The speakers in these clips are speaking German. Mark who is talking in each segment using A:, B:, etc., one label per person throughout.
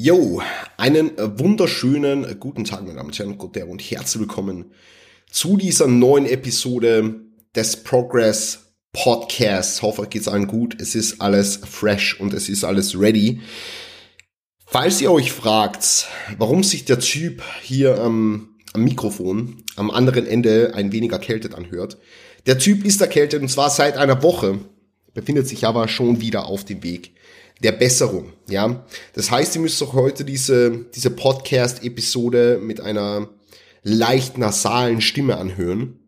A: Yo, einen wunderschönen guten Tag, meine Damen und Herren, und herzlich willkommen zu dieser neuen Episode des Progress Podcasts. Hoffe, euch geht's allen gut. Es ist alles fresh und es ist alles ready. Falls ihr euch fragt, warum sich der Typ hier ähm, am Mikrofon am anderen Ende ein wenig erkältet anhört, der Typ ist erkältet und zwar seit einer Woche, befindet sich aber schon wieder auf dem Weg der Besserung, ja. Das heißt, ihr müsst auch heute diese, diese Podcast-Episode mit einer leicht nasalen Stimme anhören,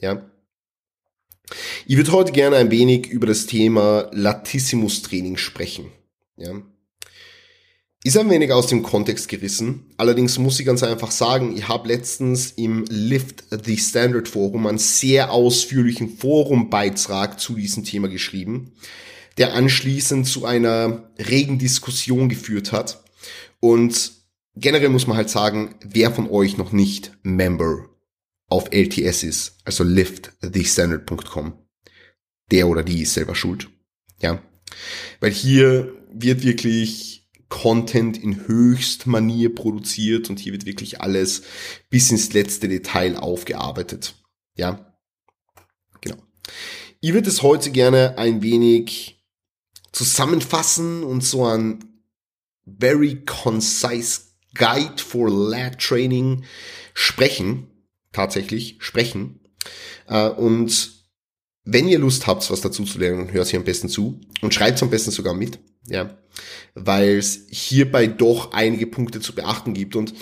A: ja. Ich würde heute gerne ein wenig über das Thema Latissimus-Training sprechen, ja. Ist ein wenig aus dem Kontext gerissen. Allerdings muss ich ganz einfach sagen, ich habe letztens im Lift the Standard Forum einen sehr ausführlichen Forumbeitrag zu diesem Thema geschrieben der anschließend zu einer regen Diskussion geführt hat. Und generell muss man halt sagen, wer von euch noch nicht Member auf LTS ist, also liftthestandard.com, der oder die ist selber schuld. Ja. Weil hier wird wirklich Content in Höchstmanier produziert und hier wird wirklich alles bis ins letzte Detail aufgearbeitet. Ja. Genau. Ich würde es heute gerne ein wenig zusammenfassen und so ein very concise Guide for Lab Training sprechen, tatsächlich sprechen. Äh, und wenn ihr Lust habt, was dazu zu lernen, hört sie am besten zu und schreibt am besten sogar mit, ja, weil es hierbei doch einige Punkte zu beachten gibt und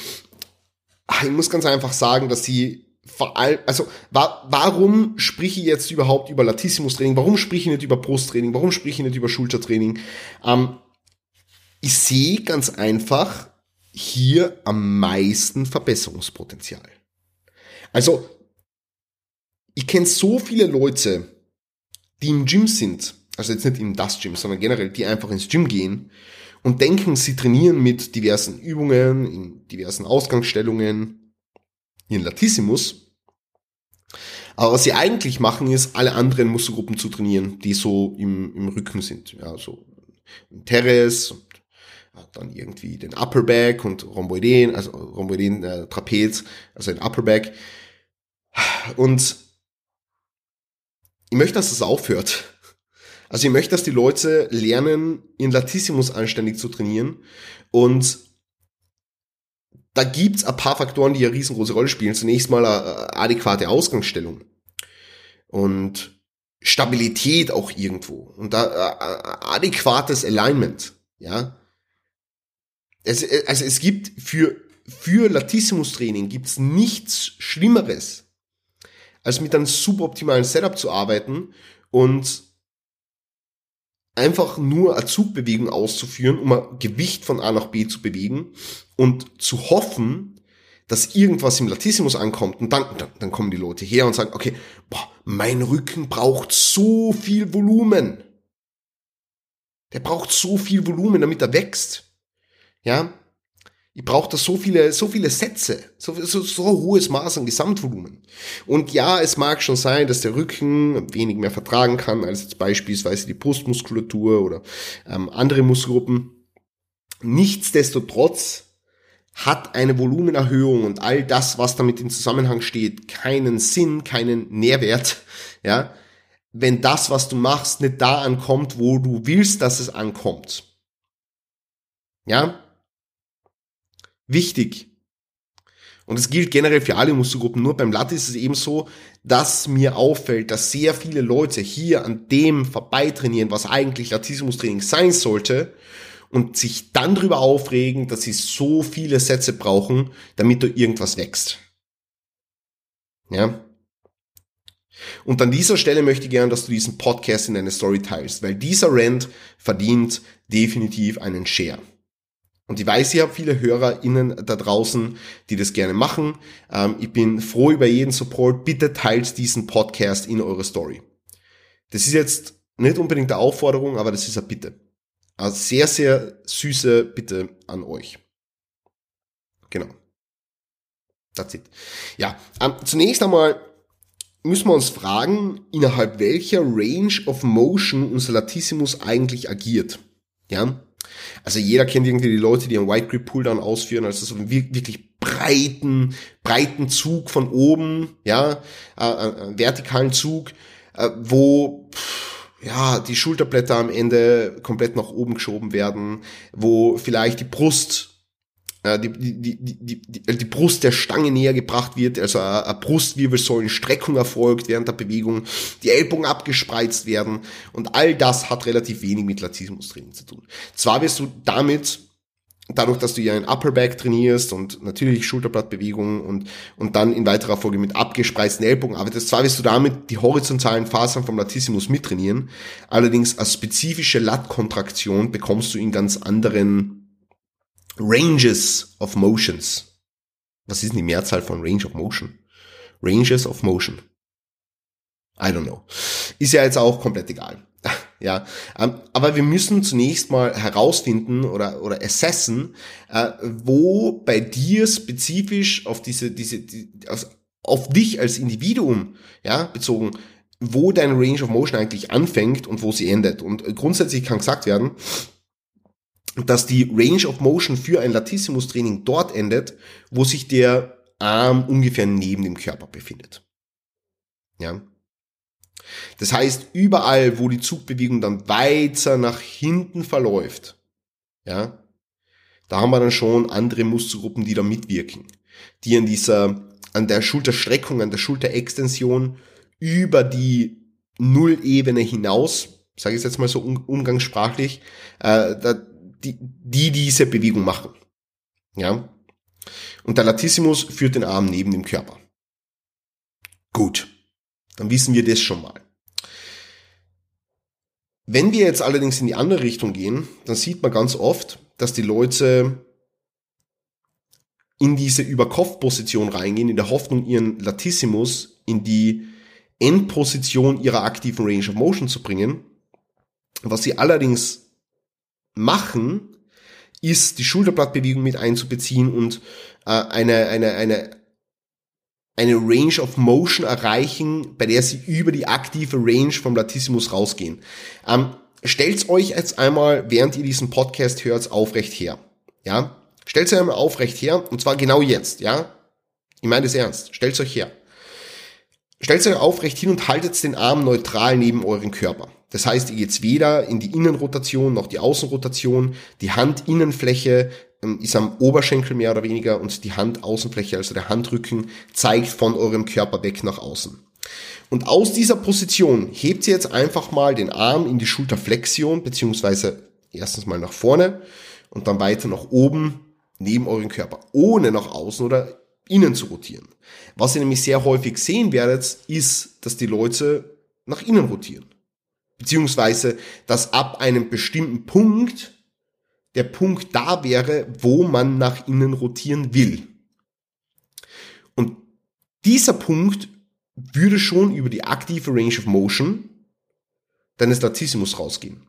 A: ich muss ganz einfach sagen, dass sie vor allem, also wa warum spreche ich jetzt überhaupt über Latissimus-Training? Warum spreche ich nicht über Brusttraining? Warum spreche ich nicht über Schultertraining? Ähm, ich sehe ganz einfach hier am meisten Verbesserungspotenzial. Also, ich kenne so viele Leute, die im Gym sind, also jetzt nicht in das Gym, sondern generell, die einfach ins Gym gehen und denken, sie trainieren mit diversen Übungen, in diversen Ausgangsstellungen, ihren Latissimus. Aber was sie eigentlich machen, ist, alle anderen Muskelgruppen zu trainieren, die so im, im Rücken sind. Ja, so Teres und dann irgendwie den Upper Back und Rhomboiden, also Rhomboiden äh, Trapez, also den Upper Back. Und ich möchte, dass das aufhört. Also ich möchte, dass die Leute lernen, ihren Latissimus anständig zu trainieren und da gibt's ein paar Faktoren, die eine riesengroße Rolle spielen. Zunächst mal eine adäquate Ausgangsstellung und Stabilität auch irgendwo und da adäquates Alignment, ja. Es, also es gibt für für Latissimus Training gibt's nichts Schlimmeres, als mit einem suboptimalen Setup zu arbeiten und einfach nur eine Zugbewegung auszuführen, um ein Gewicht von A nach B zu bewegen und zu hoffen, dass irgendwas im Latissimus ankommt und dann, dann, dann kommen die Leute her und sagen, okay, boah, mein Rücken braucht so viel Volumen. Der braucht so viel Volumen, damit er wächst. Ja, ich brauche da so viele, so viele Sätze, so, so, so hohes Maß an Gesamtvolumen. Und ja, es mag schon sein, dass der Rücken wenig mehr vertragen kann als jetzt beispielsweise die Brustmuskulatur oder ähm, andere Muskelgruppen. Nichtsdestotrotz hat eine Volumenerhöhung und all das, was damit in Zusammenhang steht, keinen Sinn, keinen Nährwert, ja, wenn das, was du machst, nicht da ankommt, wo du willst, dass es ankommt. Ja, wichtig. Und es gilt generell für alle Muskelgruppen. Nur beim Latte ist es eben so, dass mir auffällt, dass sehr viele Leute hier an dem vorbeitrainieren, was eigentlich Latissimus-Training sein sollte und sich dann darüber aufregen, dass sie so viele Sätze brauchen, damit da irgendwas wächst. Ja. Und an dieser Stelle möchte ich gerne, dass du diesen Podcast in deine Story teilst, weil dieser Rant verdient definitiv einen Share. Und ich weiß, ich habe viele HörerInnen da draußen, die das gerne machen. Ähm, ich bin froh über jeden Support. Bitte teilt diesen Podcast in eure Story. Das ist jetzt nicht unbedingt eine Aufforderung, aber das ist eine Bitte. Eine sehr, sehr süße Bitte an euch. Genau. That's it. Ja, ähm, zunächst einmal müssen wir uns fragen, innerhalb welcher Range of Motion unser Latissimus eigentlich agiert. Ja, Also jeder kennt irgendwie die Leute, die einen White Grip Pulldown ausführen, also so einen wirklich breiten, breiten Zug von oben, ja, äh, äh, vertikalen Zug, äh, wo ja die Schulterblätter am Ende komplett nach oben geschoben werden, wo vielleicht die Brust die, die, die, die, die, die Brust der Stange näher gebracht wird, also eine Brustwirbelsäulenstreckung erfolgt während der Bewegung, die Ellbogen abgespreizt werden und all das hat relativ wenig mit Latissimus-Training zu tun. Zwar wirst du damit dadurch, dass du ja ein Upper Back trainierst und natürlich Schulterblattbewegungen und, und dann in weiterer Folge mit abgespreizten Ellbogen arbeitest, zwar wirst du damit die horizontalen Fasern vom Latissimus mittrainieren, allerdings als spezifische Lat-Kontraktion bekommst du in ganz anderen Ranges of Motions. Was ist denn die Mehrzahl von Range of Motion? Ranges of Motion. I don't know. Ist ja jetzt auch komplett egal. ja, ähm, aber wir müssen zunächst mal herausfinden oder oder assessen, äh, wo bei dir spezifisch auf diese diese die, auf, auf dich als Individuum ja bezogen, wo deine Range of Motion eigentlich anfängt und wo sie endet. Und grundsätzlich kann gesagt werden, dass die Range of Motion für ein Latissimus-Training dort endet, wo sich der Arm ungefähr neben dem Körper befindet. Ja. Das heißt, überall, wo die Zugbewegung dann weiter nach hinten verläuft, ja, da haben wir dann schon andere Muskelgruppen, die da mitwirken, die an dieser, an der Schulterstreckung, an der Schulterextension über die Nullebene hinaus, sage ich jetzt mal so umgangssprachlich, äh, da, die, die diese Bewegung machen. Ja. Und der Latissimus führt den Arm neben dem Körper. Gut. Dann wissen wir das schon mal. Wenn wir jetzt allerdings in die andere Richtung gehen, dann sieht man ganz oft, dass die Leute in diese Überkopfposition reingehen, in der Hoffnung, ihren Latissimus in die Endposition ihrer aktiven Range of Motion zu bringen. Was sie allerdings machen, ist die Schulterblattbewegung mit einzubeziehen und äh, eine, eine, eine, eine Range of Motion erreichen, bei der sie über die aktive Range vom Latissimus rausgehen. Ähm, stellt's euch jetzt einmal, während ihr diesen Podcast hört, aufrecht her. Ja? Stellt's euch einmal aufrecht her, und zwar genau jetzt, ja? Ich meine das ernst. Stellt's euch her. Stellt euch aufrecht hin und haltet den Arm neutral neben euren Körper. Das heißt, ihr geht weder in die Innenrotation noch die Außenrotation. Die Handinnenfläche ähm, ist am Oberschenkel mehr oder weniger und die Handaußenfläche, also der Handrücken, zeigt von eurem Körper weg nach außen. Und aus dieser Position hebt ihr jetzt einfach mal den Arm in die Schulterflexion, beziehungsweise erstens mal nach vorne und dann weiter nach oben neben euren Körper, ohne nach außen oder innen zu rotieren. Was ihr nämlich sehr häufig sehen werdet, ist, dass die Leute nach innen rotieren beziehungsweise dass ab einem bestimmten Punkt der Punkt da wäre, wo man nach innen rotieren will. Und dieser Punkt würde schon über die aktive Range of Motion deines Latissimus rausgehen.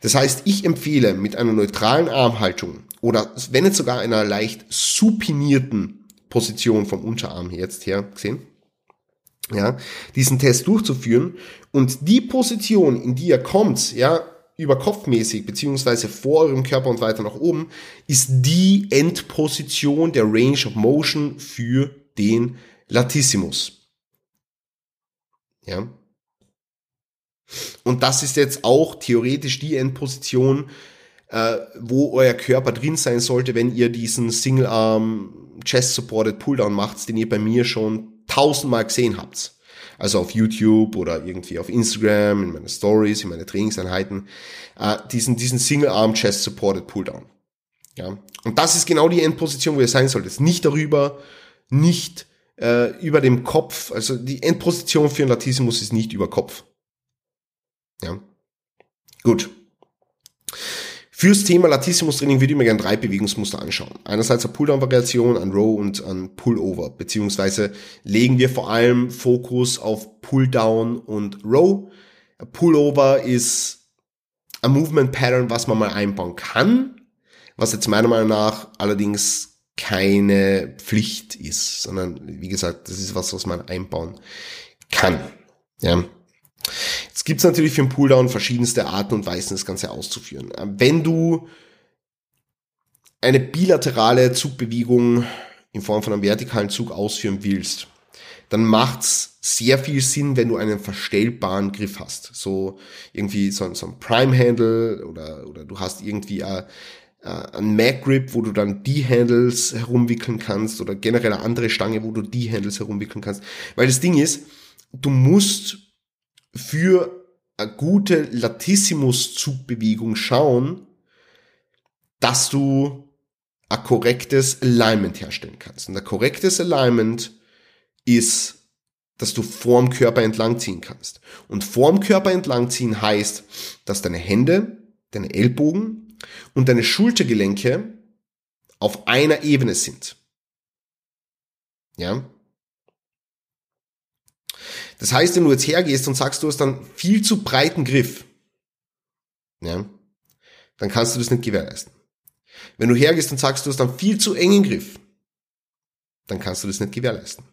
A: Das heißt, ich empfehle mit einer neutralen Armhaltung oder wenn nicht sogar einer leicht supinierten Position vom Unterarm jetzt her gesehen, ja, diesen Test durchzuführen und die Position, in die er kommt, ja, überkopfmäßig beziehungsweise vor eurem Körper und weiter nach oben, ist die Endposition der Range of Motion für den Latissimus. Ja. Und das ist jetzt auch theoretisch die Endposition, äh, wo euer Körper drin sein sollte, wenn ihr diesen Single Arm Chest Supported Pulldown macht, den ihr bei mir schon tausendmal gesehen habt. Also auf YouTube oder irgendwie auf Instagram, in meine Stories, in meine Trainingseinheiten, äh, diesen, diesen Single Arm Chest Supported Pulldown. Ja. Und das ist genau die Endposition, wo ihr sein solltet. Nicht darüber, nicht äh, über dem Kopf. Also die Endposition für ein Latissimus ist nicht über Kopf. Ja. Gut. Fürs Thema Latissimus-Training würde ich mir gerne drei Bewegungsmuster anschauen. Einerseits eine Pulldown-Variation, ein Row und ein Pullover, beziehungsweise legen wir vor allem Fokus auf Pulldown und Row. Ein Pullover ist ein Movement Pattern, was man mal einbauen kann, was jetzt meiner Meinung nach allerdings keine Pflicht ist, sondern wie gesagt, das ist was, was man einbauen kann. Ja. Jetzt gibt es natürlich für den Pulldown verschiedenste Arten und Weisen, das Ganze auszuführen. Wenn du eine bilaterale Zugbewegung in Form von einem vertikalen Zug ausführen willst, dann macht's sehr viel Sinn, wenn du einen verstellbaren Griff hast. So irgendwie so, so ein Prime-Handle oder, oder du hast irgendwie ein, ein Mag-Grip, wo du dann die Handles herumwickeln kannst oder generell eine andere Stange, wo du die Handles herumwickeln kannst. Weil das Ding ist, du musst für eine gute Latissimus-Zugbewegung schauen, dass du ein korrektes Alignment herstellen kannst. Und ein korrektes Alignment ist, dass du vorm Körper entlang ziehen kannst. Und vorm Körper entlang ziehen heißt, dass deine Hände, deine Ellbogen und deine Schultergelenke auf einer Ebene sind. Ja? Das heißt, wenn du jetzt hergehst und sagst, du hast dann viel zu breiten Griff, ja, dann kannst du das nicht gewährleisten. Wenn du hergehst und sagst, du hast dann viel zu engen Griff, dann kannst du das nicht gewährleisten.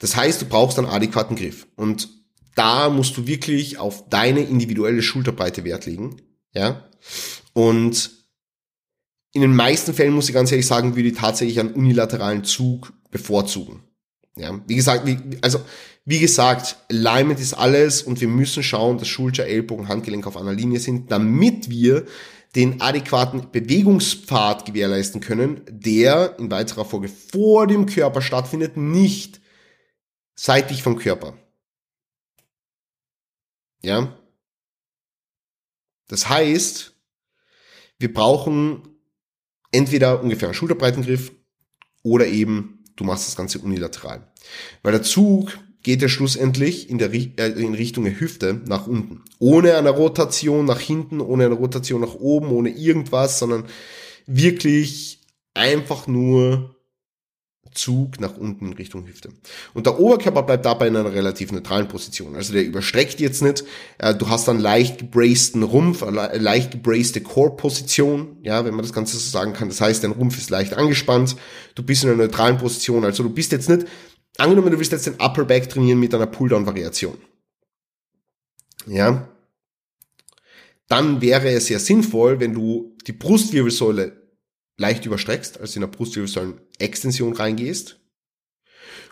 A: Das heißt, du brauchst einen adäquaten Griff. Und da musst du wirklich auf deine individuelle Schulterbreite Wert legen. Ja. Und in den meisten Fällen muss ich ganz ehrlich sagen, würde ich tatsächlich einen unilateralen Zug bevorzugen. Ja, wie gesagt, also wie gesagt, Alignment ist alles und wir müssen schauen, dass Schulter, Ellbogen, Handgelenk auf einer Linie sind, damit wir den adäquaten Bewegungspfad gewährleisten können, der in weiterer Folge vor dem Körper stattfindet, nicht seitlich vom Körper. Ja? Das heißt, wir brauchen entweder ungefähr einen Schulterbreitengriff oder eben du machst das Ganze unilateral. Weil der Zug geht ja schlussendlich in, der, äh, in Richtung der Hüfte nach unten. Ohne eine Rotation nach hinten, ohne eine Rotation nach oben, ohne irgendwas, sondern wirklich einfach nur Zug nach unten in Richtung Hüfte. Und der Oberkörper bleibt dabei in einer relativ neutralen Position. Also der überstreckt jetzt nicht. Äh, du hast dann leicht gebraceden Rumpf, leicht gebracete Core-Position, ja, wenn man das Ganze so sagen kann. Das heißt, dein Rumpf ist leicht angespannt. Du bist in einer neutralen Position. Also du bist jetzt nicht, angenommen, du willst jetzt den Upper Back trainieren mit einer Pulldown-Variation. Ja. Dann wäre es sehr sinnvoll, wenn du die Brustwirbelsäule leicht überstreckst, also in der Brustwirbelsäulen-Extension reingehst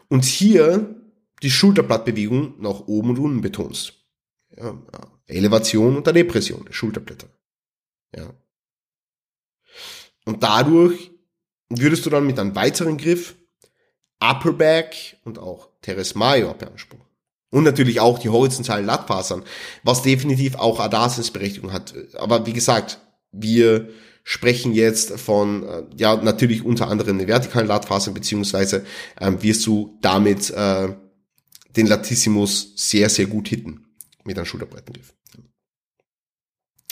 A: und hier die Schulterblattbewegung nach oben und unten betonst. Ja, Elevation und der Depression der Schulterblätter. Ja. Und dadurch würdest du dann mit einem weiteren Griff Upper Back und auch Teres Major beanspruchen. Und natürlich auch die horizontalen Lattfasern, was definitiv auch Adasens-Berechtigung hat. Aber wie gesagt, wir sprechen jetzt von, äh, ja, natürlich unter anderem eine vertikalen Latfaser, beziehungsweise ähm, wirst du damit äh, den Latissimus sehr, sehr gut hitten mit einem Schulterbrettengriff.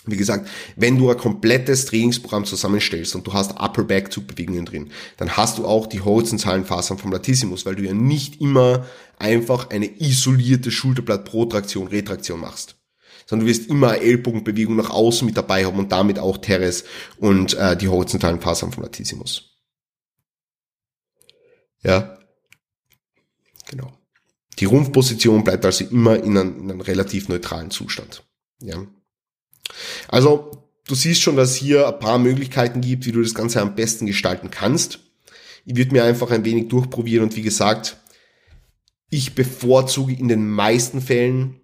A: Wie gesagt, wenn du ein komplettes Trainingsprogramm zusammenstellst und du hast Upper Back Zugbewegungen drin, dann hast du auch die horizontalen Fasern vom Latissimus, weil du ja nicht immer einfach eine isolierte Schulterblatt-Protraktion, Retraktion machst sondern du wirst immer Ellbogenbewegung nach außen mit dabei haben und damit auch Teres und äh, die horizontalen Fasern vom Latissimus. Ja, genau. Die Rumpfposition bleibt also immer in einem, in einem relativ neutralen Zustand. Ja. Also, du siehst schon, dass hier ein paar Möglichkeiten gibt, wie du das Ganze am besten gestalten kannst. Ich würde mir einfach ein wenig durchprobieren und wie gesagt, ich bevorzuge in den meisten Fällen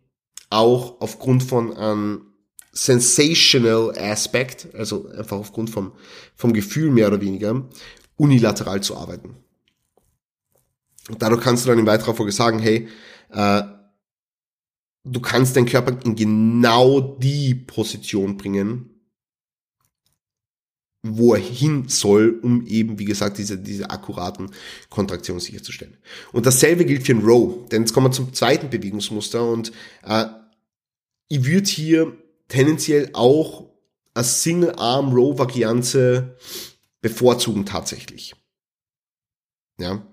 A: auch aufgrund von einem sensational Aspekt, also einfach aufgrund vom, vom Gefühl mehr oder weniger, unilateral zu arbeiten. Und dadurch kannst du dann in weiterer Folge sagen, hey, äh, du kannst deinen Körper in genau die Position bringen, wo er hin soll, um eben, wie gesagt, diese, diese akkuraten Kontraktionen sicherzustellen. Und dasselbe gilt für den Row, denn jetzt kommen wir zum zweiten Bewegungsmuster und äh, ich würde hier tendenziell auch eine Single-Arm-Row-Variante bevorzugen tatsächlich. Ja.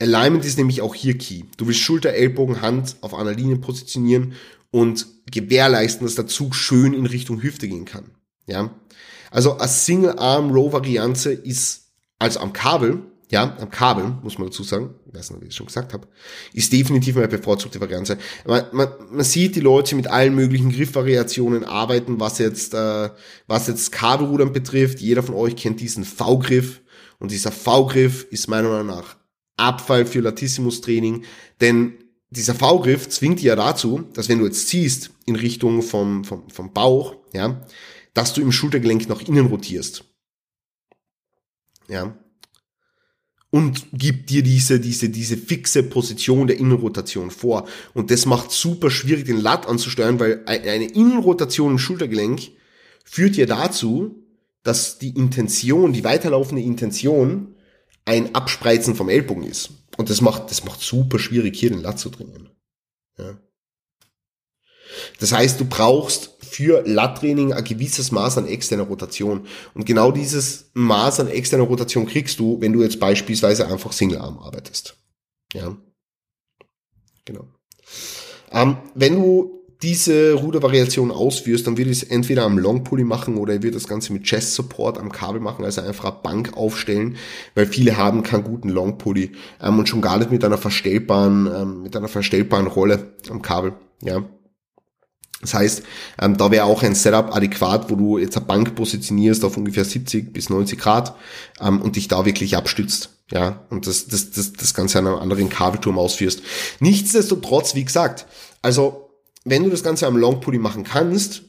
A: Alignment ist nämlich auch hier key. Du willst Schulter, Ellbogen, Hand auf einer Linie positionieren und gewährleisten, dass der Zug schön in Richtung Hüfte gehen kann. Ja. Also eine Single-Arm-Row-Variante ist also am Kabel ja, am Kabel, muss man dazu sagen, ich weiß nicht, wie ich es schon gesagt habe, ist definitiv meine bevorzugte Variante. Man, man, man sieht die Leute mit allen möglichen Griffvariationen arbeiten, was jetzt, äh, was jetzt Kabelrudern betrifft. Jeder von euch kennt diesen V-Griff und dieser V-Griff ist meiner Meinung nach Abfall für Latissimus-Training, denn dieser V-Griff zwingt dir ja dazu, dass wenn du jetzt ziehst in Richtung vom, vom, vom Bauch, ja, dass du im Schultergelenk nach innen rotierst. Ja. Und gibt dir diese, diese, diese fixe Position der Innenrotation vor. Und das macht super schwierig, den Lat anzusteuern, weil eine Innenrotation im Schultergelenk führt ja dazu, dass die Intention, die weiterlaufende Intention ein Abspreizen vom Ellbogen ist. Und das macht, das macht super schwierig, hier den Lat zu trainieren. Ja. Das heißt, du brauchst für Lat-Training ein gewisses Maß an externer Rotation. Und genau dieses Maß an externer Rotation kriegst du, wenn du jetzt beispielsweise einfach Single-Arm arbeitest. Ja. Genau. Ähm, wenn du diese Rudervariation ausführst, dann ich es entweder am Long Pulley machen oder ich würde das Ganze mit Chest Support am Kabel machen, also einfach eine Bank aufstellen, weil viele haben keinen guten Long Pulley ähm, und schon gar nicht mit einer verstellbaren, ähm, mit einer verstellbaren Rolle am Kabel, ja. Das heißt, ähm, da wäre auch ein Setup adäquat, wo du jetzt eine Bank positionierst auf ungefähr 70 bis 90 Grad ähm, und dich da wirklich abstützt. Ja, und das, das, das, das Ganze an einem anderen Kabelturm ausführst. Nichtsdestotrotz, wie gesagt, also wenn du das Ganze am Long Pulley machen kannst,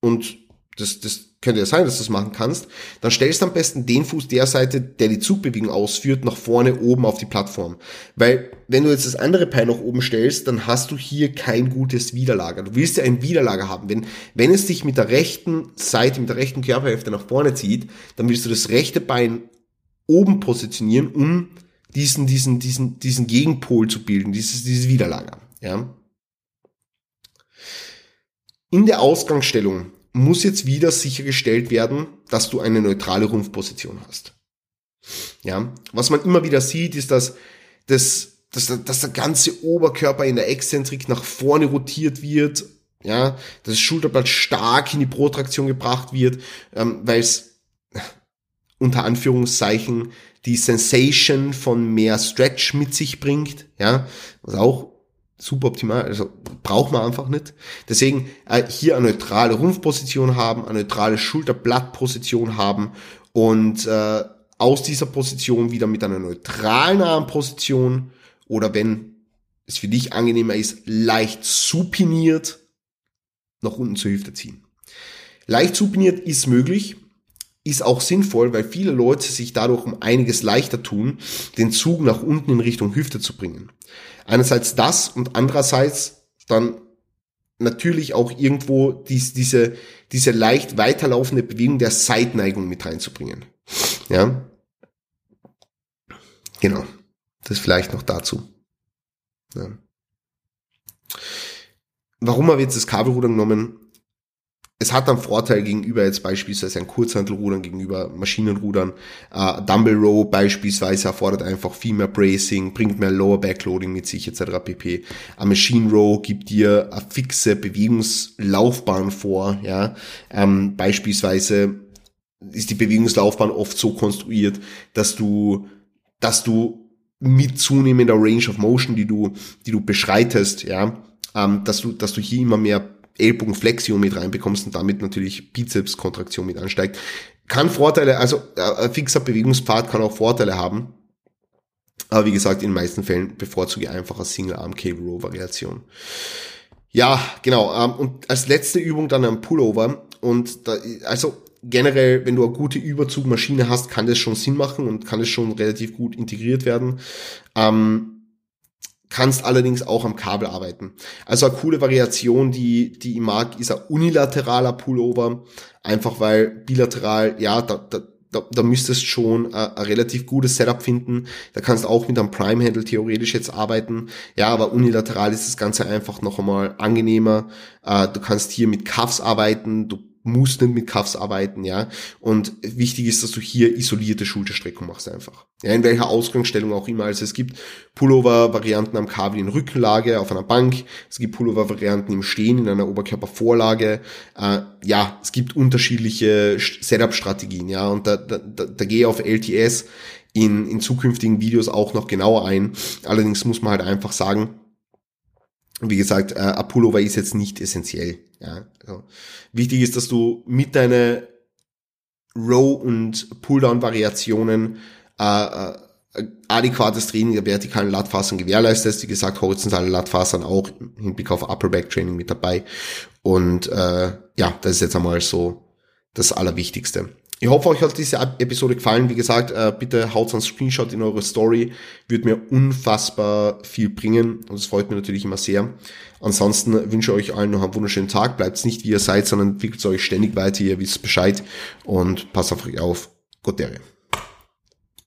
A: und das, das könnte ja sein, dass du das machen kannst, dann stellst du am besten den Fuß der Seite, der die Zugbewegung ausführt, nach vorne oben auf die Plattform. Weil wenn du jetzt das andere Bein nach oben stellst, dann hast du hier kein gutes Widerlager. Du willst ja ein Widerlager haben. Wenn, wenn es dich mit der rechten Seite, mit der rechten Körperhälfte nach vorne zieht, dann willst du das rechte Bein oben positionieren, um diesen, diesen, diesen, diesen Gegenpol zu bilden, dieses, dieses Widerlager. Ja. In der Ausgangsstellung muss jetzt wieder sichergestellt werden, dass du eine neutrale Rumpfposition hast. Ja, was man immer wieder sieht, ist, dass, dass, dass, dass der ganze Oberkörper in der Exzentrik nach vorne rotiert wird, ja, dass das Schulterblatt stark in die Protraktion gebracht wird, ähm, weil es unter Anführungszeichen die Sensation von mehr Stretch mit sich bringt, ja, was auch super optimal, also braucht man einfach nicht. Deswegen äh, hier eine neutrale Rumpfposition haben, eine neutrale Schulterblattposition haben und äh, aus dieser Position wieder mit einer neutralen Armposition oder wenn es für dich angenehmer ist, leicht supiniert nach unten zur Hüfte ziehen. Leicht supiniert ist möglich, ist auch sinnvoll, weil viele Leute sich dadurch um einiges leichter tun, den Zug nach unten in Richtung Hüfte zu bringen. Einerseits das und andererseits dann natürlich auch irgendwo dies, diese, diese leicht weiterlaufende Bewegung der Seitneigung mit reinzubringen. Ja. Genau. Das vielleicht noch dazu. Ja. Warum habe ich jetzt das Kabelruder genommen? Es hat einen Vorteil gegenüber jetzt beispielsweise ein Kurzhantelrudern, gegenüber Maschinenrudern. Äh, Dumble Row beispielsweise erfordert einfach viel mehr Bracing, bringt mehr Lower Backloading mit sich etc. pp. Ein Machine Row gibt dir eine fixe Bewegungslaufbahn vor. Ja, ähm, beispielsweise ist die Bewegungslaufbahn oft so konstruiert, dass du, dass du mit zunehmender Range of Motion, die du, die du beschreitest, ja, ähm, dass du, dass du hier immer mehr Ellbogenflexion mit reinbekommst und damit natürlich Bizepskontraktion mit ansteigt. Kann Vorteile, also äh, ein fixer Bewegungspfad kann auch Vorteile haben. Aber wie gesagt, in den meisten Fällen bevorzuge ich einfach eine Single-Arm-Cable-Row-Variation. Ja, genau. Ähm, und als letzte Übung dann ein Pullover. Und da, also generell, wenn du eine gute Überzugmaschine hast, kann das schon Sinn machen und kann es schon relativ gut integriert werden. Ähm, kannst allerdings auch am Kabel arbeiten. Also eine coole Variation, die, die ich mag, ist ein unilateraler Pullover, einfach weil bilateral, ja, da, da, da, da müsstest schon ein, relativ gutes Setup finden. Da kannst auch mit einem Prime-Handle theoretisch jetzt arbeiten. Ja, aber unilateral ist das Ganze einfach noch einmal angenehmer. Äh, du kannst hier mit Cuffs arbeiten, du musst nicht mit Cuffs arbeiten, ja. Und wichtig ist, dass du hier isolierte Schulterstreckung machst einfach. Ja, in welcher Ausgangsstellung auch immer. Also es gibt Pullover-Varianten am Kabel in Rückenlage auf einer Bank. Es gibt Pullover-Varianten im Stehen in einer Oberkörpervorlage. Äh, ja, es gibt unterschiedliche Setup-Strategien, ja. Und da, da, da, da gehe ich auf LTS in, in zukünftigen Videos auch noch genauer ein. Allerdings muss man halt einfach sagen, wie gesagt, äh, ein Pullover ist jetzt nicht essentiell. Ja, also wichtig ist, dass du mit deinen Row- und Pulldown-Variationen äh, äh, adäquates Training der vertikalen Latfasern gewährleistest. Wie gesagt, horizontale Latfasern auch im Hinblick auf Upper Back Training mit dabei. Und äh, ja, das ist jetzt einmal so das Allerwichtigste. Ich hoffe, euch hat diese Episode gefallen. Wie gesagt, äh, bitte haut einen Screenshot in eure Story. Würde mir unfassbar viel bringen. Und es freut mich natürlich immer sehr. Ansonsten wünsche ich euch allen noch einen wunderschönen Tag. Bleibt nicht wie ihr seid, sondern entwickelt euch ständig weiter. Ihr wisst Bescheid. Und passt auf euch auf. Gott.